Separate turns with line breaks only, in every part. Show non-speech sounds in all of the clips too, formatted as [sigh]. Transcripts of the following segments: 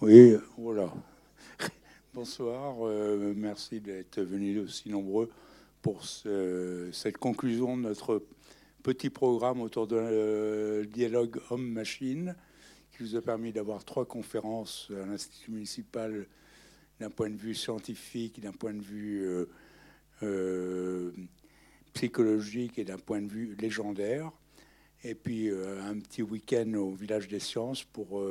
Oui, voilà. [laughs] Bonsoir, euh, merci d'être venus aussi nombreux pour cette conclusion de notre petit programme autour de euh, dialogue homme-machine qui vous a permis d'avoir trois conférences à l'Institut municipal d'un point de vue scientifique, d'un point de vue euh, psychologique et d'un point de vue légendaire. Et puis un petit week-end au village des sciences pour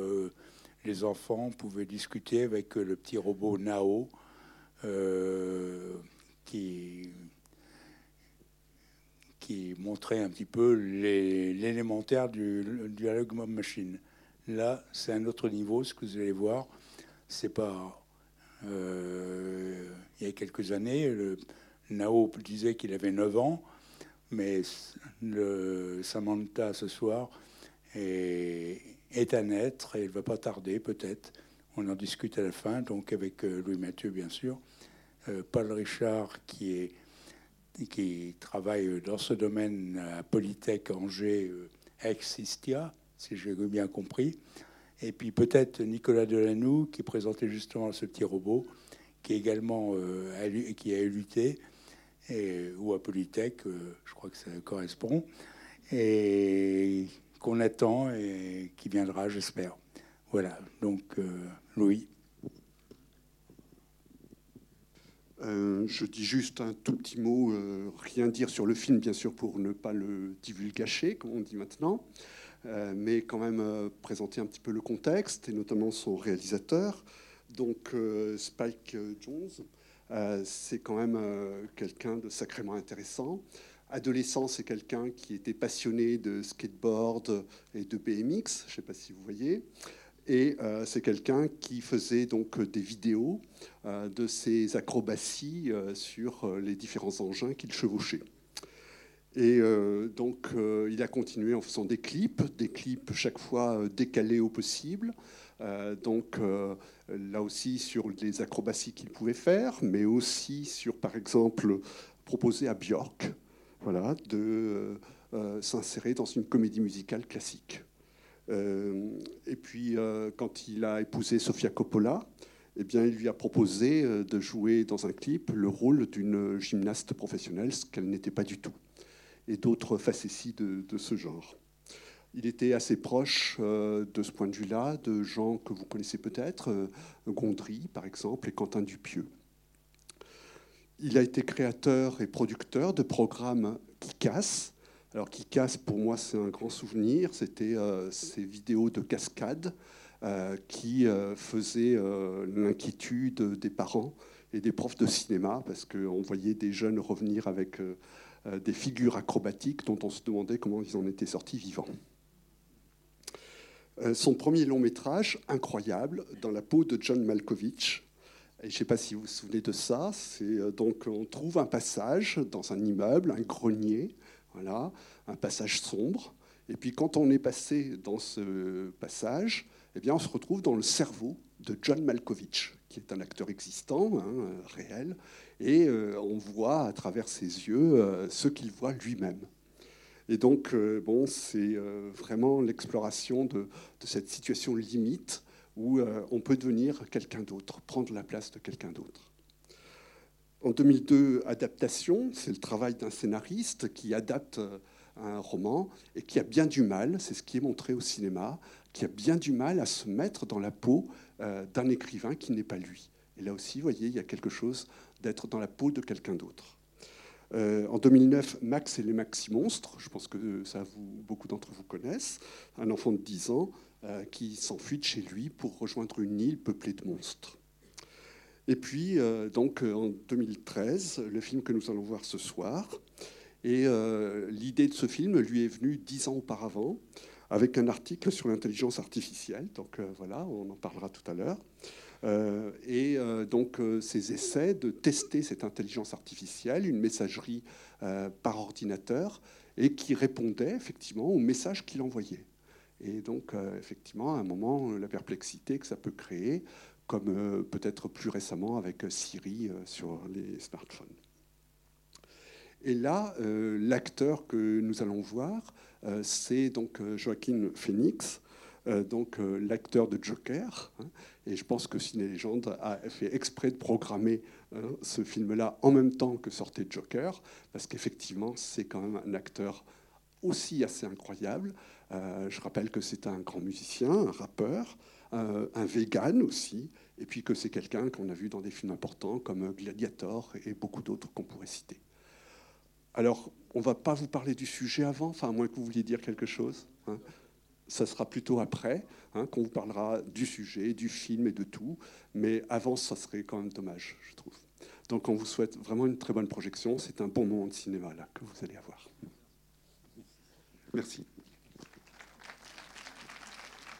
les enfants. On pouvait discuter avec le petit robot Nao qui qui montrait un petit peu l'élémentaire du, dialogue machine. Là, c'est un autre niveau, ce que vous allez voir. C'est pas. Euh, il y a quelques années, le, Nao disait qu'il avait 9 ans, mais le Samantha ce soir est, est à naître et il ne va pas tarder, peut-être. On en discute à la fin, donc avec euh, Louis Mathieu, bien sûr. Euh, Paul Richard, qui est qui travaille dans ce domaine à Polytech Angers euh, ex-Istia, si j'ai bien compris. Et puis peut-être Nicolas Delanoux, qui présentait justement ce petit robot, qui également euh, qui a lutté, ou à Polytech, je crois que ça correspond, et et qui viendra, j'espère. Voilà, donc Louis.
Euh, je dis juste un tout petit mot, euh, rien dire sur le film, bien sûr, pour ne pas le divulgacher, comme on dit maintenant, euh, mais quand même présenter un petit peu le contexte et notamment son réalisateur. Donc, Spike Jones, c'est quand même quelqu'un de sacrément intéressant. Adolescent, c'est quelqu'un qui était passionné de skateboard et de BMX, je ne sais pas si vous voyez. Et euh, c'est quelqu'un qui faisait donc des vidéos euh, de ses acrobaties euh, sur les différents engins qu'il chevauchait. Et donc, il a continué en faisant des clips, des clips chaque fois décalés au possible. donc, là aussi sur les acrobaties qu'il pouvait faire, mais aussi sur, par exemple, proposer à Björk voilà, de s'insérer dans une comédie musicale classique. Euh, et puis, euh, quand il a épousé Sofia Coppola, eh bien, il lui a proposé euh, de jouer dans un clip le rôle d'une gymnaste professionnelle, ce qu'elle n'était pas du tout, et d'autres facéties de, ce genre. Il était assez proche de ce point de vue-là de gens que vous connaissez peut-être, Gondry par exemple, et Quentin Dupieux. Il a été créateur et producteur de programmes qui cassent, alors qui casse, pour moi, c'est un grand souvenir. C'était euh, ces vidéos de cascade euh, qui euh, faisaient l'inquiétude des parents et des profs de cinéma, parce qu'on voyait des jeunes revenir avec des figures acrobatiques dont on se demandait comment ils en étaient sortis vivants. son premier long métrage, incroyable, dans la peau de John Malkovich, je ne sais pas si vous vous souvenez de ça. C'est donc on trouve un passage dans un immeuble, un grenier, un passage sombre. Et puis quand on est passé dans ce passage, eh on se retrouve dans le cerveau de John Malkovich, qui est un acteur existant, hein, réel, et euh, on voit à travers ses yeux euh, ce qu'il voit lui-même. Et donc, euh, c'est vraiment l'exploration de, cette situation limite où on peut devenir quelqu'un d'autre, prendre la place de quelqu'un d'autre. En 2002, adaptation, c'est le travail d'un scénariste qui adapte euh, un roman et qui a bien du mal, c'est ce qui est montré au cinéma, qui a bien du mal à se mettre dans la peau euh, d'un écrivain qui n'est pas lui. Et là aussi, vous voyez, il y a quelque chose d'être dans la peau de quelqu'un d'autre. Euh, en 2009, Max et les Maxi Monstres, je pense que ça beaucoup d'entre vous connaissent, un enfant de 10 ans qui s'enfuit de chez lui pour rejoindre une île peuplée de monstres. Et puis, euh, donc, euh, en 2013, le film que nous allons voir ce soir. Et euh, l'idée de ce film lui est venue dix ans auparavant, avec un article sur l'intelligence artificielle. Donc voilà, on en parlera tout à l'heure. et donc ces essais de tester cette intelligence artificielle, une messagerie par ordinateur, et qui répondait effectivement aux messages qu'il envoyait. Et donc, effectivement, à un moment, la perplexité que ça peut créer comme euh, peut-être plus récemment avec Siri euh, sur les smartphones. Et là, euh, l'acteur que nous allons voir, c'est donc Joaquin Phoenix, donc l'acteur de Joker. Hein, et je pense que Ciné Légende a fait exprès de programmer hein, ce film-là en même temps que sortait Joker, parce qu'effectivement, c'est quand même un acteur aussi assez incroyable. Je rappelle que c'est un grand musicien, un rappeur, un vegan aussi, et puis que c'est quelqu'un qu'on a vu dans des films importants comme Gladiator et beaucoup d'autres qu'on pourrait citer. Alors, on ne va pas vous parler du sujet avant, enfin, à moins que vous vouliez dire quelque chose. Hein. Ça sera plutôt après hein, qu'on vous parlera du sujet, du film et de tout. Mais avant, ça serait quand même dommage, je trouve. Donc, on vous souhaite vraiment une très bonne projection. C'est un bon moment de cinéma là que vous allez avoir. Merci.